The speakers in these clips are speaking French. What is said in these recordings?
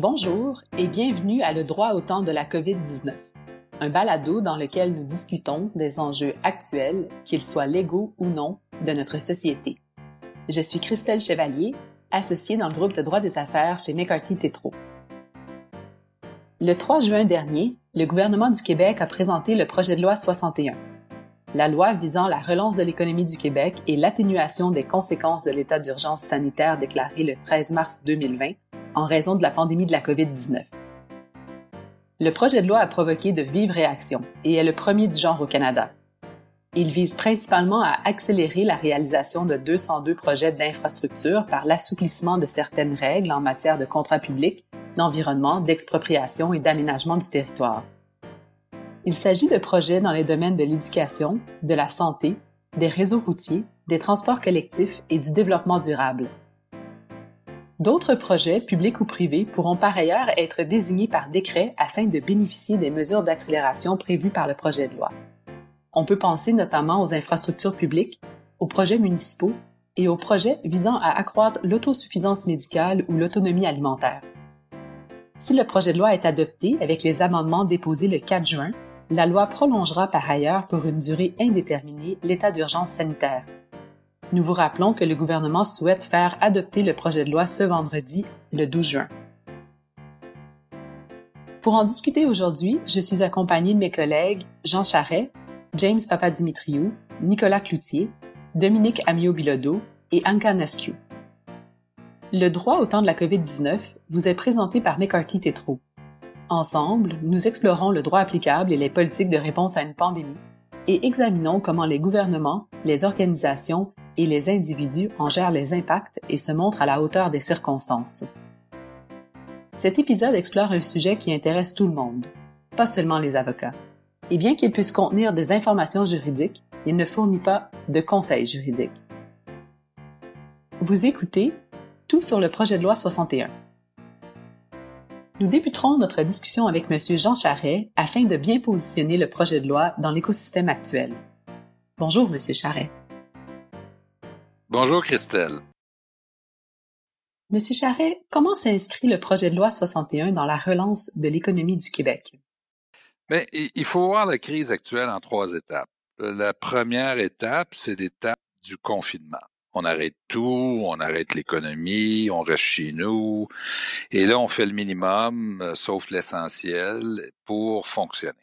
Bonjour et bienvenue à Le droit au temps de la COVID-19, un balado dans lequel nous discutons des enjeux actuels, qu'ils soient légaux ou non, de notre société. Je suis Christelle Chevalier, associée dans le groupe de droit des affaires chez McCarthy Tétrault. Le 3 juin dernier, le gouvernement du Québec a présenté le projet de loi 61, la loi visant la relance de l'économie du Québec et l'atténuation des conséquences de l'état d'urgence sanitaire déclaré le 13 mars 2020 en raison de la pandémie de la COVID-19. Le projet de loi a provoqué de vives réactions et est le premier du genre au Canada. Il vise principalement à accélérer la réalisation de 202 projets d'infrastructure par l'assouplissement de certaines règles en matière de contrats publics, d'environnement, d'expropriation et d'aménagement du territoire. Il s'agit de projets dans les domaines de l'éducation, de la santé, des réseaux routiers, des transports collectifs et du développement durable. D'autres projets, publics ou privés, pourront par ailleurs être désignés par décret afin de bénéficier des mesures d'accélération prévues par le projet de loi. On peut penser notamment aux infrastructures publiques, aux projets municipaux et aux projets visant à accroître l'autosuffisance médicale ou l'autonomie alimentaire. Si le projet de loi est adopté avec les amendements déposés le 4 juin, la loi prolongera par ailleurs pour une durée indéterminée l'état d'urgence sanitaire. Nous vous rappelons que le gouvernement souhaite faire adopter le projet de loi ce vendredi, le 12 juin. Pour en discuter aujourd'hui, je suis accompagnée de mes collègues Jean Charret, James Papadimitriou, Nicolas Cloutier, Dominique Amio-Bilodeau et Anka Nescu. Le droit au temps de la COVID-19 vous est présenté par McCarthy Tétrault. Ensemble, nous explorons le droit applicable et les politiques de réponse à une pandémie et examinons comment les gouvernements, les organisations et les individus en gèrent les impacts et se montrent à la hauteur des circonstances. Cet épisode explore un sujet qui intéresse tout le monde, pas seulement les avocats. Et bien qu'il puisse contenir des informations juridiques, il ne fournit pas de conseils juridiques. Vous écoutez Tout sur le projet de loi 61. Nous débuterons notre discussion avec M. Jean Charret afin de bien positionner le projet de loi dans l'écosystème actuel. Bonjour, M. Charret. Bonjour Christelle. Monsieur Charret, comment s'inscrit le projet de loi 61 dans la relance de l'économie du Québec? Bien, il faut voir la crise actuelle en trois étapes. La première étape, c'est l'étape du confinement. On arrête tout, on arrête l'économie, on reste chez nous, et là, on fait le minimum, euh, sauf l'essentiel, pour fonctionner.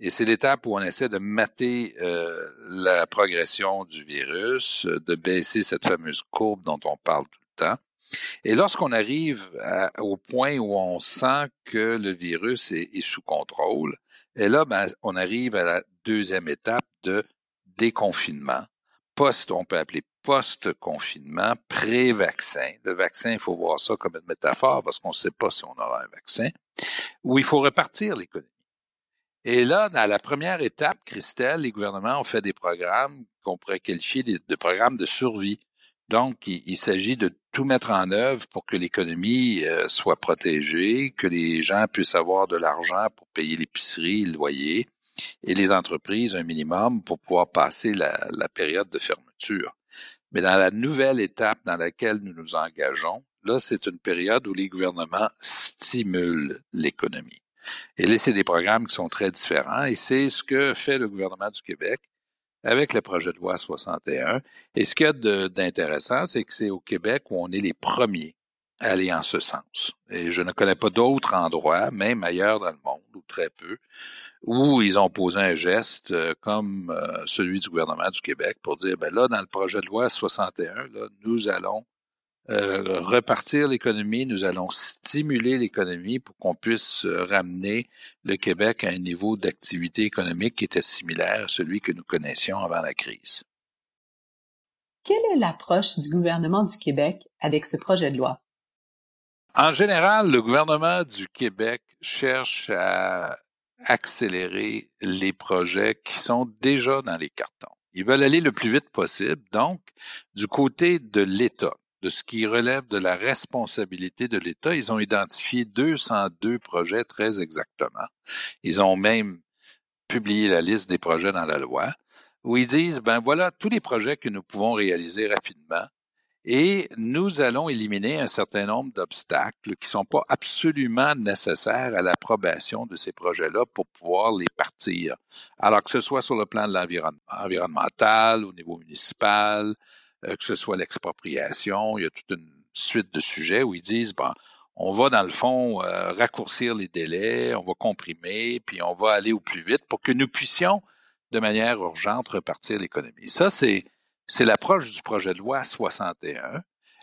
Et c'est l'étape où on essaie de mater euh, la progression du virus, de baisser cette fameuse courbe dont on parle tout le temps. Et lorsqu'on arrive au point où on sent que le virus est, sous contrôle, et là, ben, on arrive à la deuxième étape de déconfinement. Post, on peut appeler post-confinement, pré-vaccin. Le vaccin, il faut voir ça comme une métaphore parce qu'on ne sait pas si on aura un vaccin, où il faut repartir l'économie. Et là, dans la première étape, Christelle, les gouvernements ont fait des programmes qu'on pourrait qualifier de, programmes de survie. Donc, il, s'agit de tout mettre en œuvre pour que l'économie euh, soit protégée, que les gens puissent avoir de l'argent pour payer l'épicerie, le loyer, et les entreprises un minimum pour pouvoir passer la, la période de fermeture. Mais dans la nouvelle étape dans laquelle nous nous engageons, là, c'est une période où les gouvernements stimulent l'économie. Et là, c'est des programmes qui sont très différents et c'est ce que fait le gouvernement du Québec avec le projet de loi 61. Et ce qu'il y a d'intéressant, c'est que c'est au Québec où on est les premiers à aller en ce sens. Et je ne connais pas d'autres endroits, même ailleurs dans le monde, ou très peu, où ils ont posé un geste euh, comme euh, celui du gouvernement du Québec pour dire, ben là, dans le projet de loi 61, là, nous allons euh, repartir l'économie, nous allons stimuler l'économie pour qu'on puisse euh, ramener le Québec à un niveau d'activité économique qui était similaire à celui que nous connaissions avant la crise. Quelle est l'approche du gouvernement du Québec avec ce projet de loi? En général, le gouvernement du Québec cherche à accélérer les projets qui sont déjà dans les cartons. Ils veulent aller le plus vite possible. Donc, du côté de l'État, de ce qui relève de la responsabilité de l'État. Ils ont identifié 202 projets très exactement. Ils ont même publié la liste des projets dans la loi où ils disent, ben voilà tous les projets que nous pouvons réaliser rapidement et nous allons éliminer un certain nombre d'obstacles qui sont pas absolument nécessaires à l'approbation de ces projets-là pour pouvoir les partir. Alors que ce soit sur le plan de l'environnement environnemental, au niveau municipal, que ce soit l'expropriation, il y a toute une suite de sujets où ils disent, bon, on va dans le fond euh, raccourcir les délais, on va comprimer, puis on va aller au plus vite pour que nous puissions de manière urgente repartir l'économie. Ça, c'est c'est l'approche du projet de loi 61.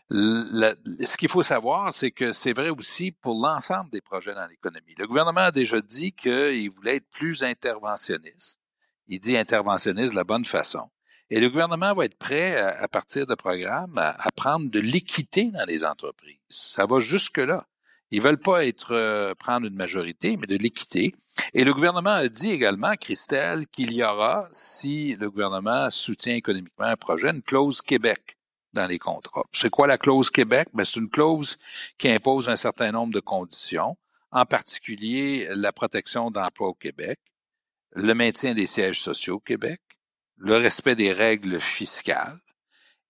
ce qu'il faut savoir, c'est que c'est vrai aussi pour l'ensemble des projets dans l'économie. Le gouvernement a déjà dit qu'il voulait être plus interventionniste. Il dit interventionniste de la bonne façon. Et le gouvernement va être prêt, à, partir de programmes, à, prendre de l'équité dans les entreprises. Ça va jusque-là. Ils veulent pas être euh, prendre une majorité, mais de l'équité. Et le gouvernement a dit également, Christelle, qu'il y aura, si le gouvernement soutient économiquement un projet, une clause Québec dans les contrats. C'est quoi la clause Québec? Ben, c'est une clause qui impose un certain nombre de conditions, en particulier la protection d'emploi au Québec, le maintien des sièges sociaux au Québec, le respect des règles fiscales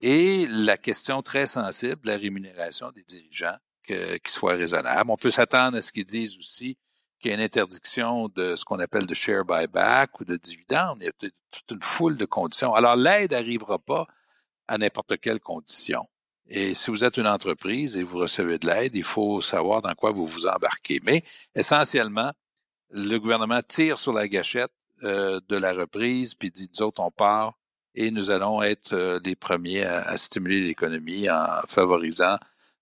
et la question très sensible de la rémunération des dirigeants qui soit raisonnable. On peut s'attendre à ce qu'ils disent aussi qu'il y a une interdiction de ce qu'on appelle de share buyback ou de dividende. Il y a toute une foule de conditions. Alors, l'aide n'arrivera pas à n'importe quelle condition. Et si vous êtes une entreprise et vous recevez de l'aide, il faut savoir dans quoi vous vous embarquez. Mais essentiellement, le gouvernement tire sur la gâchette euh, de la reprise, puis dit, nous autres, on part et nous allons être euh, les premiers à stimuler l'économie en favorisant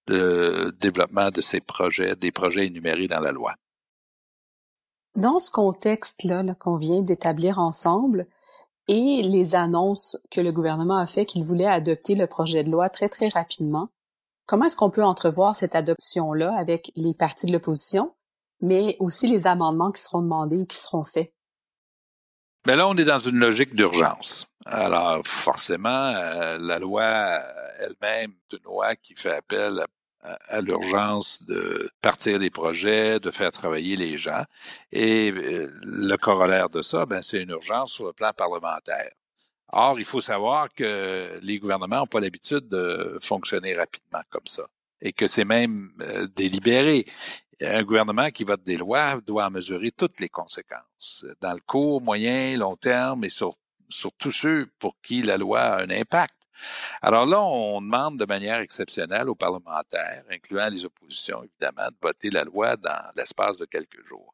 le développement de ces projets, des projets énumérés dans la loi. Dans ce contexte-là qu'on vient d'établir ensemble et les annonces que le gouvernement a fait qu'il voulait adopter le projet de loi très très rapidement, comment est-ce qu'on peut entrevoir cette adoption-là avec les partis de l'opposition, mais aussi les amendements qui seront demandés et qui seront faits? Mais ben là, on est dans une logique d'urgence. Alors, forcément, euh, la loi elle-même est une loi qui fait appel à à, l'urgence de partir des projets, de faire travailler les gens. Et euh, le corollaire de ça, ben, c'est une urgence sur le plan parlementaire. Or, il faut savoir que les gouvernements n'ont pas l'habitude de fonctionner rapidement comme ça et que c'est même euh, délibéré. Un gouvernement qui vote des lois doit mesurer toutes les conséquences, dans le court, moyen, long terme et sur, sur tous ceux pour qui la loi a un impact. Alors là, on demande de manière exceptionnelle aux parlementaires, incluant les oppositions évidemment, de voter la loi dans l'espace de quelques jours.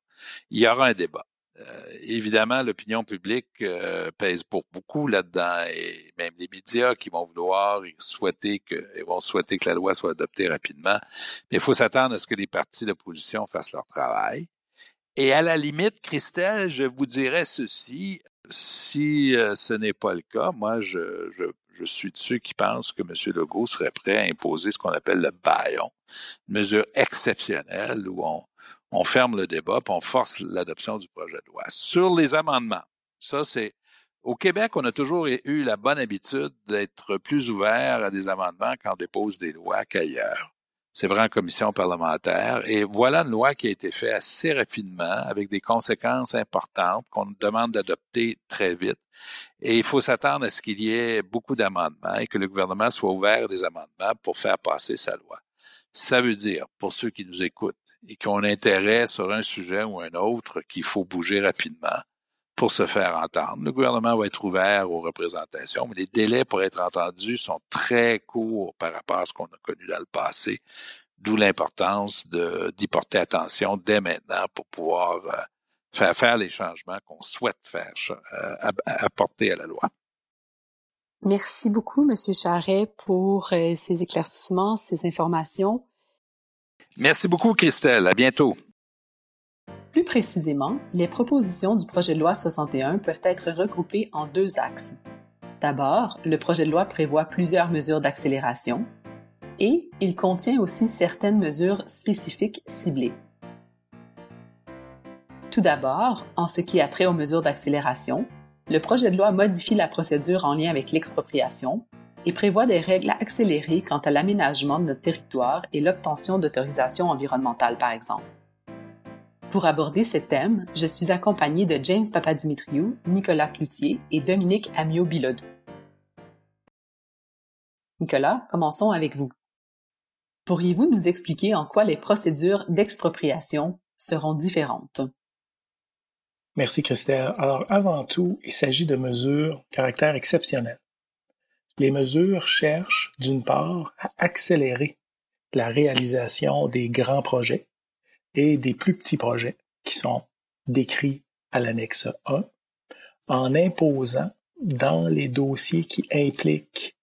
Il y aura un débat. Euh, évidemment, l'opinion publique euh, pèse pour beaucoup là-dedans et même les médias qui vont vouloir souhaiter que, ils vont souhaiter que la loi soit adoptée rapidement. Mais il faut s'attendre à ce que les partis d'opposition fassent leur travail. Et à la limite, Christelle, je vous dirais ceci, si euh, ce n'est pas le cas, moi, je, je, je, suis de ceux qui pensent que M. Legault serait prêt à imposer ce qu'on appelle le baillon, une mesure exceptionnelle où on, on ferme le débat puis on force l'adoption du projet de loi. Sur les amendements, ça, c'est au Québec, on a toujours eu la bonne habitude d'être plus ouvert à des amendements quand on dépose des lois qu'ailleurs. C'est vrai en commission parlementaire. Et voilà une loi qui a été faite assez rapidement, avec des conséquences importantes qu'on demande d'adopter très vite. Et il faut s'attendre à ce qu'il y ait beaucoup d'amendements et que le gouvernement soit ouvert à des amendements pour faire passer sa loi. Ça veut dire, pour ceux qui nous écoutent et qui ont intérêt sur un sujet ou un autre, qu'il faut bouger rapidement pour se faire entendre. Le gouvernement va être ouvert aux représentations, mais les délais pour être entendus sont très courts par rapport à ce qu'on a connu dans le passé, d'où l'importance d'y porter attention dès maintenant pour pouvoir euh, faire faire les changements qu'on souhaite faire euh, apporter à la loi. Merci beaucoup, Monsieur Charret, pour euh, ces éclaircissements, ces informations. Merci beaucoup, Christelle. À bientôt. Plus précisément, les propositions du projet de loi 61 peuvent être regroupées en deux axes. D'abord, le projet de loi prévoit plusieurs mesures d'accélération et il contient aussi certaines mesures spécifiques ciblées. Tout d'abord, en ce qui a trait aux mesures d'accélération, le projet de loi modifie la procédure en lien avec l'expropriation et prévoit des règles accélérées quant à l'aménagement de notre territoire et l'obtention d'autorisations environnementales, par exemple. Pour aborder ces thèmes, je suis accompagné de James Papadimitriou, Nicolas Cloutier et Dominique Amiot-Bilodeau. Nicolas, commençons avec vous. Pourriez-vous nous expliquer en quoi les procédures d'expropriation seront différentes? Merci Christelle. Alors avant tout, il s'agit de mesures caractère exceptionnel. Les mesures cherchent d'une part à accélérer la réalisation des grands projets et des plus petits projets qui sont décrits à l'annexe 1 en imposant dans les dossiers qui impliquent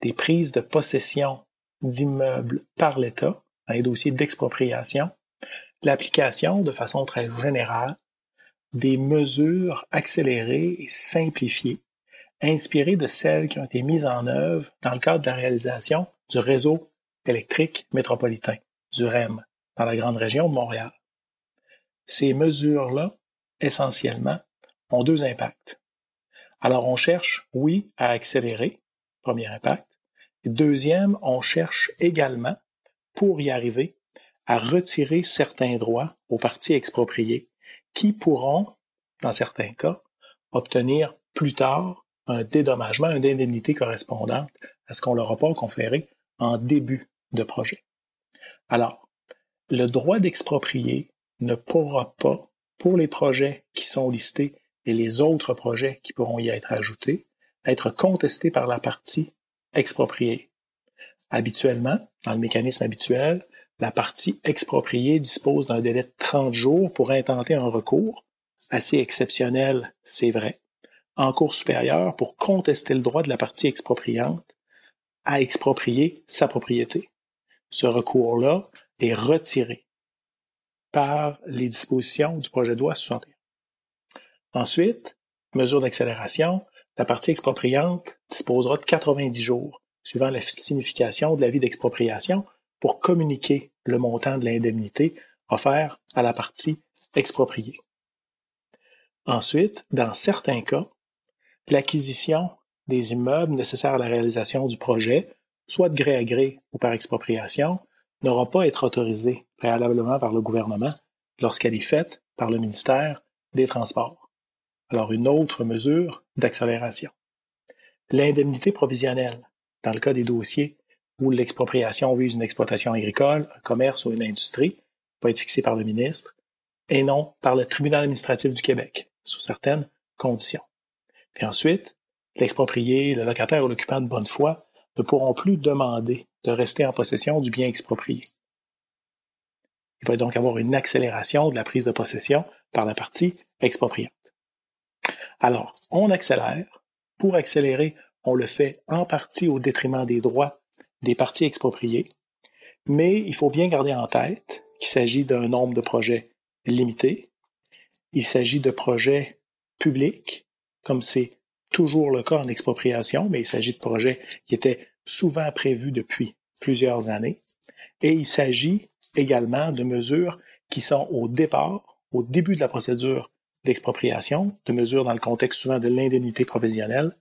des prises de possession d'immeubles par l'État, dans les dossiers d'expropriation, l'application de façon très générale des mesures accélérées et simplifiées, inspirées de celles qui ont été mises en œuvre dans le cadre de la réalisation du réseau électrique métropolitain, du REM, dans la grande région de Montréal. Ces mesures-là, essentiellement, ont deux impacts. Alors, on cherche, oui, à accélérer, premier impact. Et deuxième, on cherche également, pour y arriver, à retirer certains droits aux parties expropriées qui pourront, dans certains cas, obtenir plus tard un dédommagement, une indemnité correspondante à ce qu'on leur a pas conféré en début de projet. Alors, le droit d'exproprier ne pourra pas, pour les projets qui sont listés et les autres projets qui pourront y être ajoutés, être contesté par la partie expropriée. Habituellement, dans le mécanisme habituel, la partie expropriée dispose d'un délai de 30 jours pour intenter un recours, assez exceptionnel, c'est vrai, en cours supérieur pour contester le droit de la partie expropriante à exproprier sa propriété. Ce recours-là est retiré par les dispositions du projet de loi 61. Ensuite, mesure d'accélération, la partie expropriante disposera de 90 jours, suivant la signification de l'avis d'expropriation, pour communiquer le montant de l'indemnité offert à la partie expropriée. Ensuite, dans certains cas, l'acquisition des immeubles nécessaires à la réalisation du projet, soit de gré à gré ou par expropriation, n'aura pas à être autorisée préalablement par le gouvernement lorsqu'elle est faite par le ministère des Transports. Alors une autre mesure d'accélération. L'indemnité provisionnelle, dans le cas des dossiers où l'expropriation vise une exploitation agricole, un commerce ou une industrie, va être fixée par le ministre et non par le tribunal administratif du Québec, sous certaines conditions. Ensuite, l'exproprié, le locataire ou l'occupant de bonne foi ne pourront plus demander de rester en possession du bien exproprié. Il va donc avoir une accélération de la prise de possession par la partie expropriante. Alors, on accélère. Pour accélérer, on le fait en partie au détriment des droits des parties expropriées, mais il faut bien garder en tête qu'il s'agit d'un nombre de projets limité. Il s'agit de projets publics, comme c'est toujours le cas en expropriation, mais il s'agit de projets qui étaient souvent prévus depuis plusieurs années. Et il s'agit également de mesures qui sont au départ, au début de la procédure d'expropriation, de mesures dans le contexte souvent de l'indemnité provisionnelle,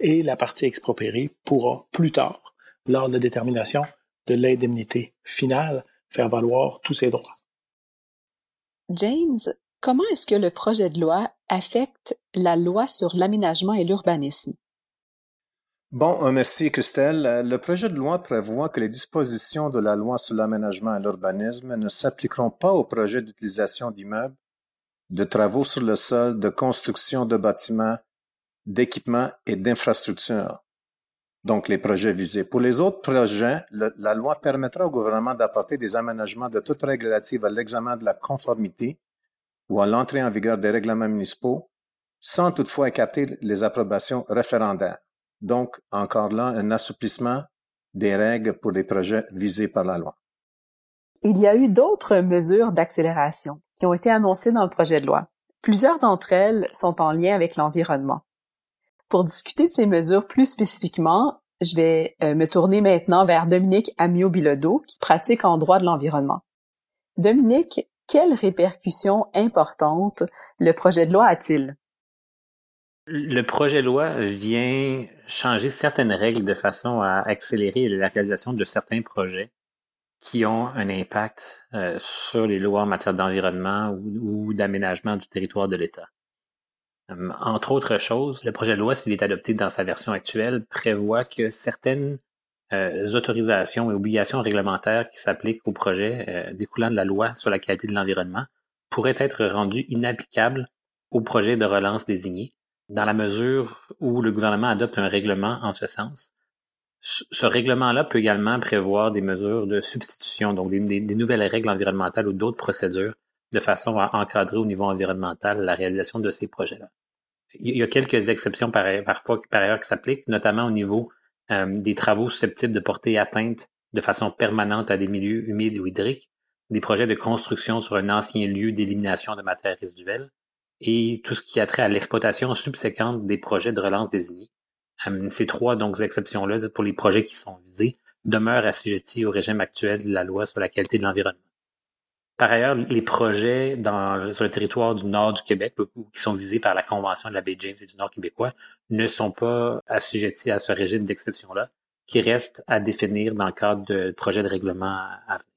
et la partie expropriée pourra plus tard, lors de la détermination de l'indemnité finale, faire valoir tous ses droits. James, comment est-ce que le projet de loi affecte la loi sur l'aménagement et l'urbanisme? Bon, euh, merci Christelle. Euh, le projet de loi prévoit que les dispositions de la loi sur l'aménagement et l'urbanisme ne s'appliqueront pas aux projets d'utilisation d'immeubles, de travaux sur le sol, de construction de bâtiments, d'équipements et d'infrastructures. Donc, les projets visés. Pour les autres projets, la loi permettra au gouvernement d'apporter des aménagements de toutes règles relatives à l'examen de la conformité ou à l'entrée en vigueur des règlements municipaux, sans toutefois écarter les approbations référendaires. Donc, encore là, un assouplissement des règles pour les projets visés par la loi. Il y a eu d'autres mesures d'accélération qui ont été annoncées dans le projet de loi. Plusieurs d'entre elles sont en lien avec l'environnement. Pour discuter de ces mesures plus spécifiquement, je vais euh, me tourner maintenant vers Dominique Amio-Bilodeau, qui pratique en droit de l'environnement. Dominique, quelles répercussions importantes le projet de loi a-t-il? Le projet de loi vient changer certaines règles de façon à accélérer la réalisation de certains projets qui ont un impact euh, sur les lois en matière d'environnement ou, d'aménagement du territoire de l'État. Hum, entre autres choses, le projet de loi, s'il est adopté dans sa version actuelle, prévoit que certaines euh, autorisations et obligations réglementaires qui s'appliquent aux projets euh, découlant de la loi sur la qualité de l'environnement pourraient être rendues inapplicables aux projets de relance désignés, dans la mesure où le gouvernement adopte un règlement en ce sens. Ce règlement-là peut également prévoir des mesures de substitution, donc des, nouvelles règles environnementales ou d'autres procédures de façon à encadrer au niveau environnemental la réalisation de ces projets-là. Il y a quelques exceptions par, parfois par ailleurs qui s'appliquent, notamment au niveau des travaux susceptibles de porter atteinte de façon permanente à des milieux humides ou hydriques, des projets de construction sur un ancien lieu d'élimination de matières résiduelles et tout ce qui a trait à l'exploitation subséquente des projets de relance désignés. Euh, ces trois donc exceptions-là pour les projets qui sont visés demeurent assujettis au régime actuel de la loi sur la qualité de l'environnement. Par ailleurs, les projets dans, sur le territoire du nord du Québec, qui sont visés par la Convention de la baie James et du Nord québécois, ne sont pas assujettis à ce régime d'exception-là, qui reste à définir dans le cadre de projets de règlement à venir.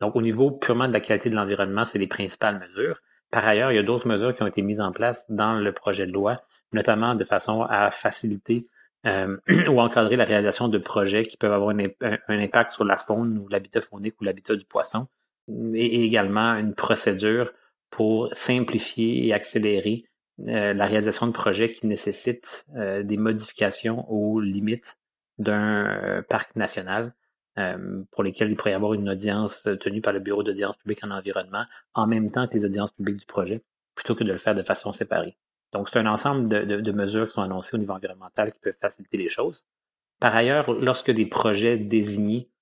Donc, au niveau purement de la qualité de l'environnement, c'est les principales mesures. Par ailleurs, il y a d'autres mesures qui ont été mises en place dans le projet de loi, notamment de façon à faciliter euh, ou encadrer la réalisation de projets qui peuvent avoir un impact sur la faune ou l'habitat faunique ou l'habitat du poisson, et également une procédure pour simplifier et accélérer euh, la réalisation de projets qui nécessitent euh, des modifications aux limites d'un euh, parc national pour lesquels il pourrait y avoir une audience tenue par le Bureau d'audience publique en environnement en même temps que les audiences publiques du projet, plutôt que de le faire de façon séparée. Donc, c'est un ensemble de, de, mesures qui sont annoncées au niveau environnemental qui peuvent faciliter les choses. Par ailleurs, lorsque des projets désignés euh,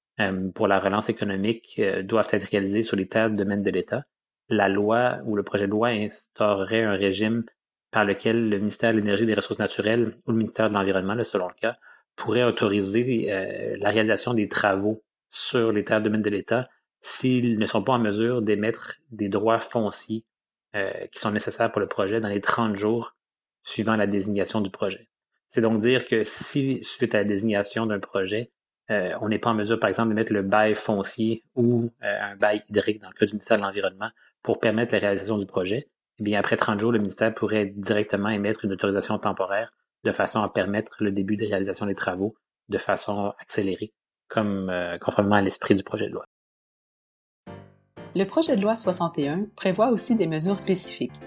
pour la relance économique euh, doivent être réalisées sur les terres de domaine de l'État. La loi ou le projet de loi instaurerait un régime par lequel le ministère de l'Énergie et des Ressources naturelles ou le ministère de l'Environnement, selon le cas, pourrait autoriser euh, la réalisation des travaux sur les terres de domaine de l'État s'ils ne sont pas en mesure d'émettre des droits fonciers qui sont nécessaires pour le projet dans les 30 jours suivant la désignation du projet. C'est donc dire que si, suite à la désignation d'un projet, euh, on n'est pas en mesure, par exemple, de mettre le bail foncier ou euh, un bail hydrique dans le cas du ministère de l'Environnement pour permettre la réalisation du projet. Eh bien, après 30 jours, le ministère pourrait directement émettre une autorisation temporaire de façon à permettre le début de réalisation des travaux de façon accélérée, comme euh, conformément à l'esprit du projet de loi. Le projet de loi 61 prévoit aussi des mesures spécifiques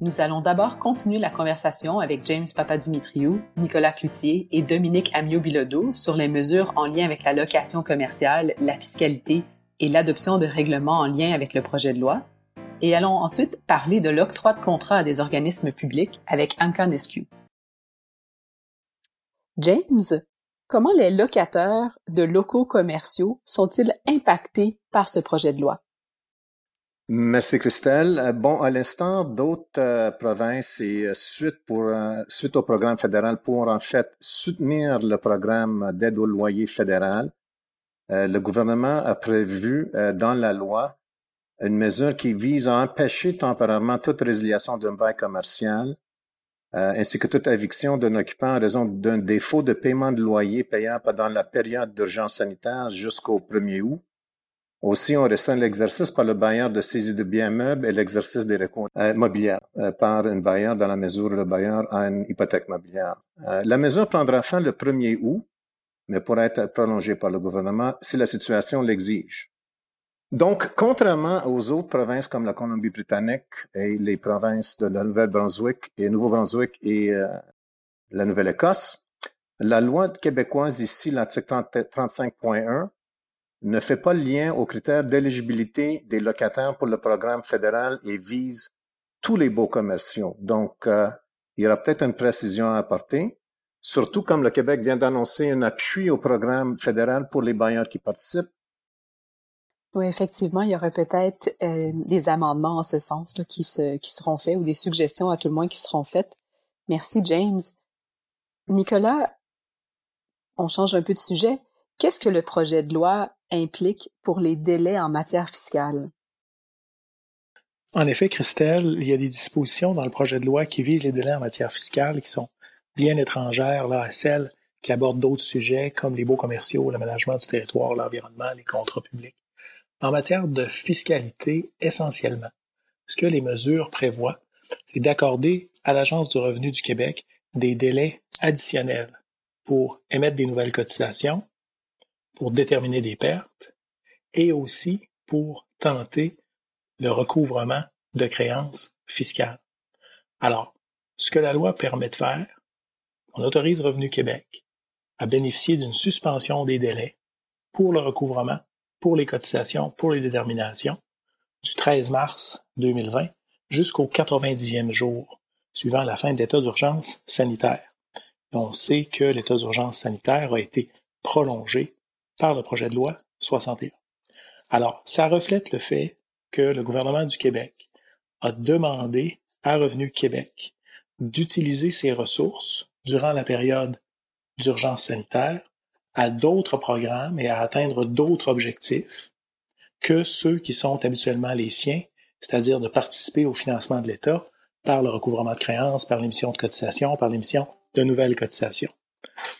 nous allons d'abord continuer la conversation avec James Papadimitriou, Nicolas Cloutier et Dominique Amiot-Bilodeau sur les mesures en lien avec la location commerciale, la fiscalité et l'adoption de règlements en lien avec le projet de loi. Et allons ensuite parler de l'octroi de contrats à des organismes publics avec Anka Nescu. James, comment les locataires de locaux commerciaux sont-ils impactés par ce projet de loi? Merci Christelle. Euh, bon, à l'instant, d'autres euh, provinces et euh, suite au programme fédéral pour en fait soutenir le programme d'aide au loyer fédéral, le gouvernement a prévu dans la loi une mesure qui vise à empêcher temporairement toute résiliation d'un bail commercial ainsi que toute éviction d'un occupant en raison d'un défaut de paiement de loyer payant pendant la période d'urgence sanitaire jusqu'au 1er août aussi, on restreint l'exercice par le bailleur de saisie de biens meubles et l'exercice des recours euh, mobilières euh, par un bailleur dans la mesure où le bailleur a une hypothèque mobilière. Euh, la mesure prendra fin le 1er août, mais pourra être prolongée par le gouvernement si la situation l'exige. Donc, contrairement aux autres provinces comme la Colombie-Britannique et les provinces de la Nouvelle-Brunswick et Nouveau-Brunswick et la Nouvelle-Écosse, la loi québécoise ici, l'article 35.1, ne fait pas lien aux critères d'éligibilité des locataires pour le programme fédéral et vise tous les beaux commerciaux. Donc, euh, il y aura peut-être une précision à apporter, surtout comme le Québec vient d'annoncer un appui au programme fédéral pour les bailleurs qui participent. Oui, effectivement, il y aura peut-être euh, des amendements en ce sens là, qui, se, qui seront faits ou des suggestions à tout le moins qui seront faites. Merci, James. Nicolas, on change un peu de sujet. Qu'est-ce que le projet de loi implique pour les délais en matière fiscale? En effet, Christelle, il y a des dispositions dans le projet de loi qui visent les délais en matière fiscale qui sont bien étrangères là, à celles qui abordent d'autres sujets comme les baux commerciaux, l'aménagement du territoire, l'environnement, les contrats publics. En matière de fiscalité, essentiellement, ce que les mesures prévoient, c'est d'accorder à l'Agence du revenu du Québec des délais additionnels pour émettre des nouvelles cotisations, pour déterminer des pertes et aussi pour tenter le recouvrement de créances fiscales. Alors, ce que la loi permet de faire, on autorise Revenu Québec à bénéficier d'une suspension des délais pour le recouvrement, pour les cotisations, pour les déterminations, du 13 mars 2020 jusqu'au 90e jour suivant la fin de l'état d'urgence sanitaire. on sait que l'état d'urgence sanitaire a été prolongé par le projet de loi 61. Alors, ça reflète le fait que le gouvernement du Québec a demandé à Revenu Québec d'utiliser ses ressources durant la période d'urgence sanitaire à d'autres programmes et à atteindre d'autres objectifs que ceux qui sont habituellement les siens, c'est-à-dire de participer au financement de l'État par le recouvrement de créances, par l'émission de cotisations, par l'émission de nouvelles cotisations.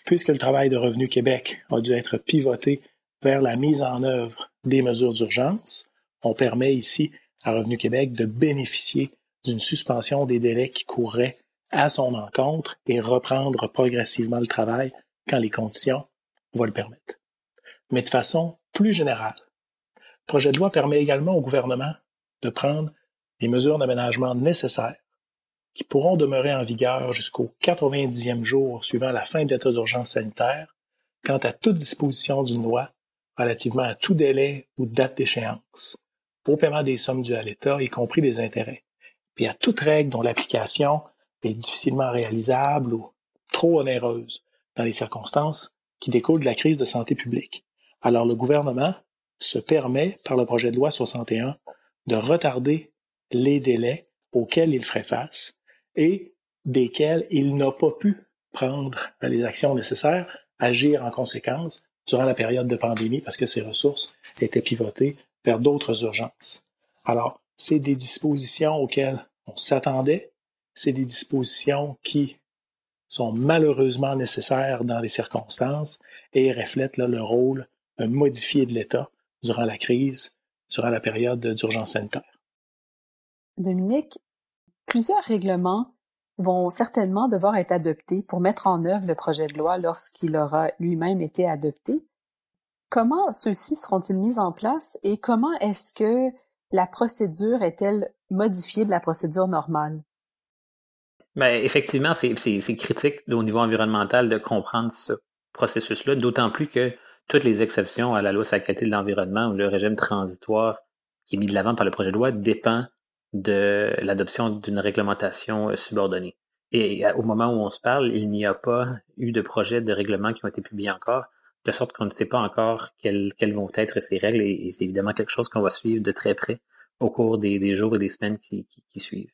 Puisque le travail de Revenu Québec a dû être pivoté vers la mise en œuvre des mesures d'urgence, on permet ici à Revenu Québec de bénéficier d'une suspension des délais qui courraient à son encontre et reprendre progressivement le travail quand les conditions vont le permettre. Mais de façon plus générale, le projet de loi permet également au gouvernement de prendre les mesures d'aménagement nécessaires qui pourront demeurer en vigueur jusqu'au 90e jour suivant la fin de l'état d'urgence sanitaire quant à toute disposition d'une loi relativement à tout délai ou date d'échéance, au paiement des sommes dues à l'État, y compris des intérêts, puis à toute règle dont l'application est difficilement réalisable ou trop onéreuse dans les circonstances qui découlent de la crise de santé publique. Alors le gouvernement se permet, par le projet de loi 61, de retarder les délais auxquels il ferait face et desquels il n'a pas pu prendre les actions nécessaires, agir en conséquence durant la période de pandémie parce que ses ressources étaient pivotées vers d'autres urgences. Alors, c'est des dispositions auxquelles on s'attendait, c'est des dispositions qui sont malheureusement nécessaires dans les circonstances et reflètent le rôle modifié de l'État durant la crise, durant la période d'urgence sanitaire. Dominique, plusieurs règlements vont certainement devoir être adoptés pour mettre en œuvre le projet de loi lorsqu'il aura lui-même été adopté. Comment ceux-ci seront-ils mis en place et comment est-ce que la procédure est-elle modifiée de la procédure normale? Ben, effectivement, c'est critique au niveau environnemental de comprendre ce processus-là, d'autant plus que toutes les exceptions à la loi sur la qualité de l'environnement ou le régime transitoire qui est mis de l'avant par le projet de loi dépend de l'adoption d'une réglementation euh, subordonnée. Et au moment où on se parle, il n'y a pas eu de projets de règlement qui ont été publiés encore, de sorte qu'on ne sait pas encore quelles, vont être ces règles, et, c'est évidemment quelque chose qu'on va suivre de très près au cours des, jours et des semaines qui, suivent.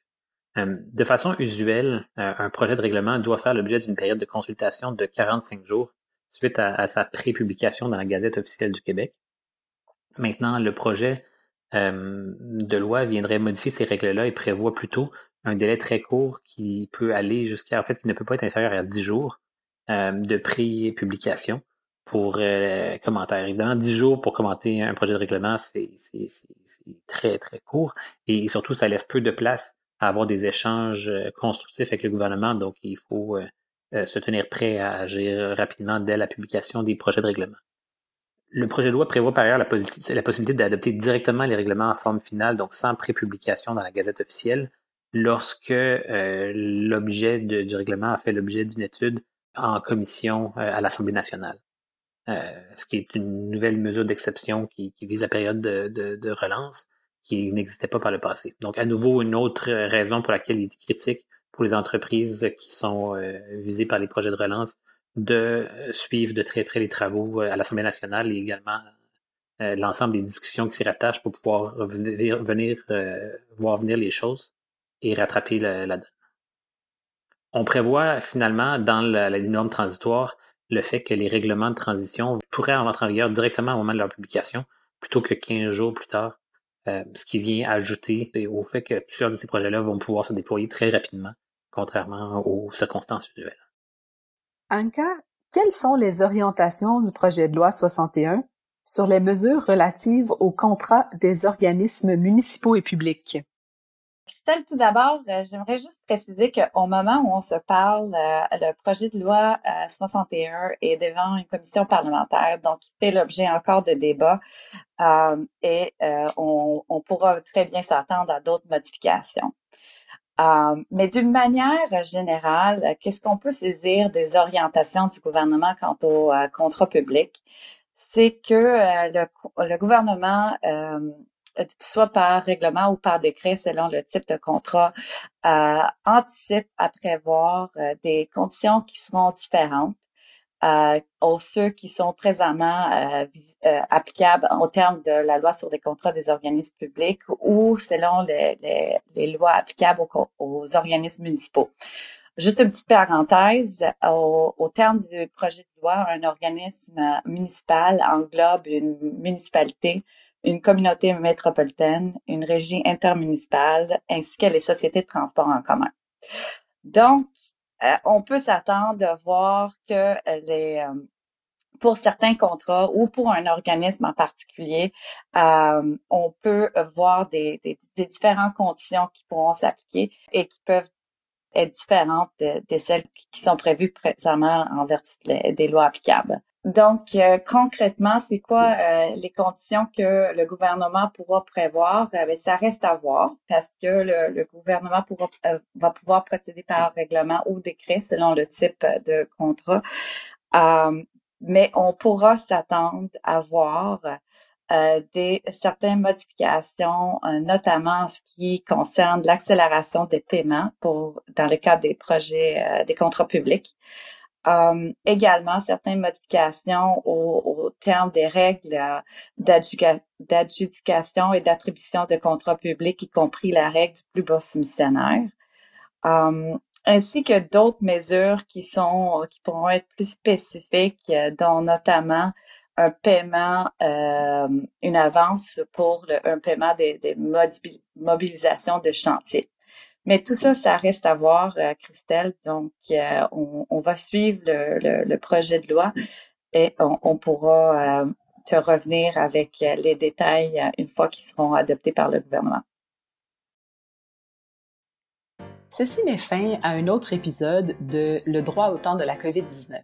Euh, de façon usuelle, euh, un projet de règlement doit faire l'objet d'une période de consultation de 45 jours suite à, à sa prépublication dans la Gazette officielle du Québec. Maintenant, le projet euh, de loi viendrait modifier ces règles-là et prévoit plutôt un délai très court qui peut aller jusqu'à, en fait, qui ne peut pas être inférieur à 10 jours euh, de pré-publication pour euh, commentaire. Évidemment, 10 jours pour commenter un projet de règlement, c'est très, très court et surtout, ça laisse peu de place à avoir des échanges constructifs avec le gouvernement, donc il faut se tenir prêt à agir rapidement dès la publication des projets de règlement. Le projet de loi prévoit par ailleurs la, possibilité d'adopter directement les règlements en forme finale, donc sans prépublication dans la Gazette officielle, lorsque euh, l'objet du règlement a fait l'objet d'une étude en commission euh, à l'Assemblée nationale. Euh, ce qui est une nouvelle mesure d'exception qui, vise la période de, relance qui n'existait pas par le passé. Donc, à nouveau, une autre raison pour laquelle il est critique pour les entreprises qui sont visées par les projets de relance de euh, suivre de très près les travaux euh, à l'Assemblée nationale et également euh, l'ensemble des discussions qui s'y rattachent pour pouvoir venir, voir venir les choses et rattraper la, donne. On prévoit finalement dans la, norme transitoire le fait que les règlements de transition pourraient entrer en vigueur directement au moment de leur publication plutôt que 15 jours plus tard, ce qui vient ajouter au fait que plusieurs de ces projets-là vont pouvoir se déployer très rapidement, contrairement aux circonstances usuelles. Anka, quelles sont les orientations du projet de loi 61 sur les mesures relatives au contrat des organismes municipaux et publics? Christelle, tout d'abord, euh, j'aimerais juste préciser qu'au moment où on se parle, euh, le projet de loi 61 est devant une commission parlementaire, donc il fait l'objet encore de débats et on, pourra très bien s'attendre à d'autres modifications. Mais d'une manière générale, qu'est-ce qu'on peut saisir des orientations du gouvernement quant au contrat public? C'est que le, le, gouvernement soit par règlement ou par décret selon le type de contrat, euh, anticipe à prévoir euh, des conditions qui seront différentes euh, aux ceux qui sont présentement euh, euh, applicables au terme de la loi sur les contrats des organismes publics ou selon les, les, les lois applicables aux, aux, organismes municipaux. Juste une petite parenthèse, au, au, terme du projet de loi, un organisme municipal englobe une municipalité, une communauté métropolitaine, une régie intermunicipale, ainsi que les sociétés de transport en commun. Donc, euh, on peut s'attendre à voir que les euh, pour certains contrats ou pour un organisme en particulier, euh, on peut voir des, des, différentes conditions qui pourront s'appliquer et qui peuvent être différentes de, de, celles qui sont prévues présentement en vertu des lois applicables. Donc, euh, concrètement, c'est quoi euh, les conditions que le gouvernement pourra prévoir? Euh, ben, ça reste à voir parce que le, gouvernement pourra, va pouvoir procéder par règlement ou décret selon le type de contrat. mais on pourra s'attendre à voir des certaines modifications, notamment en ce qui concerne l'accélération des paiements pour dans le cadre des projets des contrats publics. Um, également certaines modifications au, au terme des règles euh, d'adjudication et d'attribution de contrats publics, y compris la règle du plus bas soumissionnaire, um, ainsi que d'autres mesures qui sont qui pourront être plus spécifiques, dont notamment un paiement, euh, une avance pour le, un paiement des, des mobilisations de chantier. Mais tout ça, ça reste à voir, euh, Christelle. Donc, euh, on, va suivre le, projet de loi et on, pourra euh, te revenir avec les détails une fois qu'ils seront adoptés par le gouvernement. Ceci met fin à un autre épisode de Le droit au temps de la COVID-19.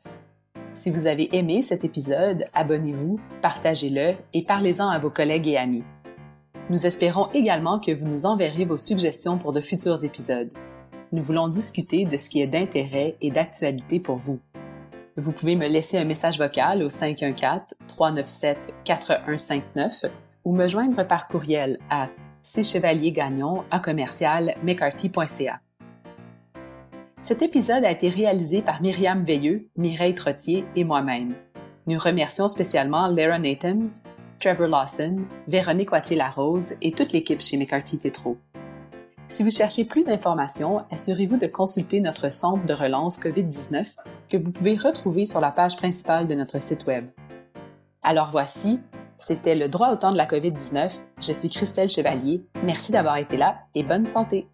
Si vous avez aimé cet épisode, abonnez-vous, partagez-le et parlez-en à vos collègues et amis. Nous espérons également que vous nous enverrez vos suggestions pour de futurs épisodes. Nous voulons discuter de ce qui est d'intérêt et d'actualité pour vous. Vous pouvez me laisser un message vocal au 514-397-4159 ou me joindre par courriel à cchevaliergagnon à commercial Cet épisode a été réalisé par Myriam Veilleux, Mireille Trottier et moi-même. Nous remercions spécialement Lara Natans, Trevor Lawson, Véronique Wattier-Larose et toute l'équipe chez McCarthy Tétro. Si vous cherchez plus d'informations, assurez-vous de consulter notre centre de relance COVID-19 que vous pouvez retrouver sur la page principale de notre site Web. Alors voici, c'était le droit au temps de la COVID-19. Je suis Christelle Chevalier. Merci d'avoir été là et bonne santé.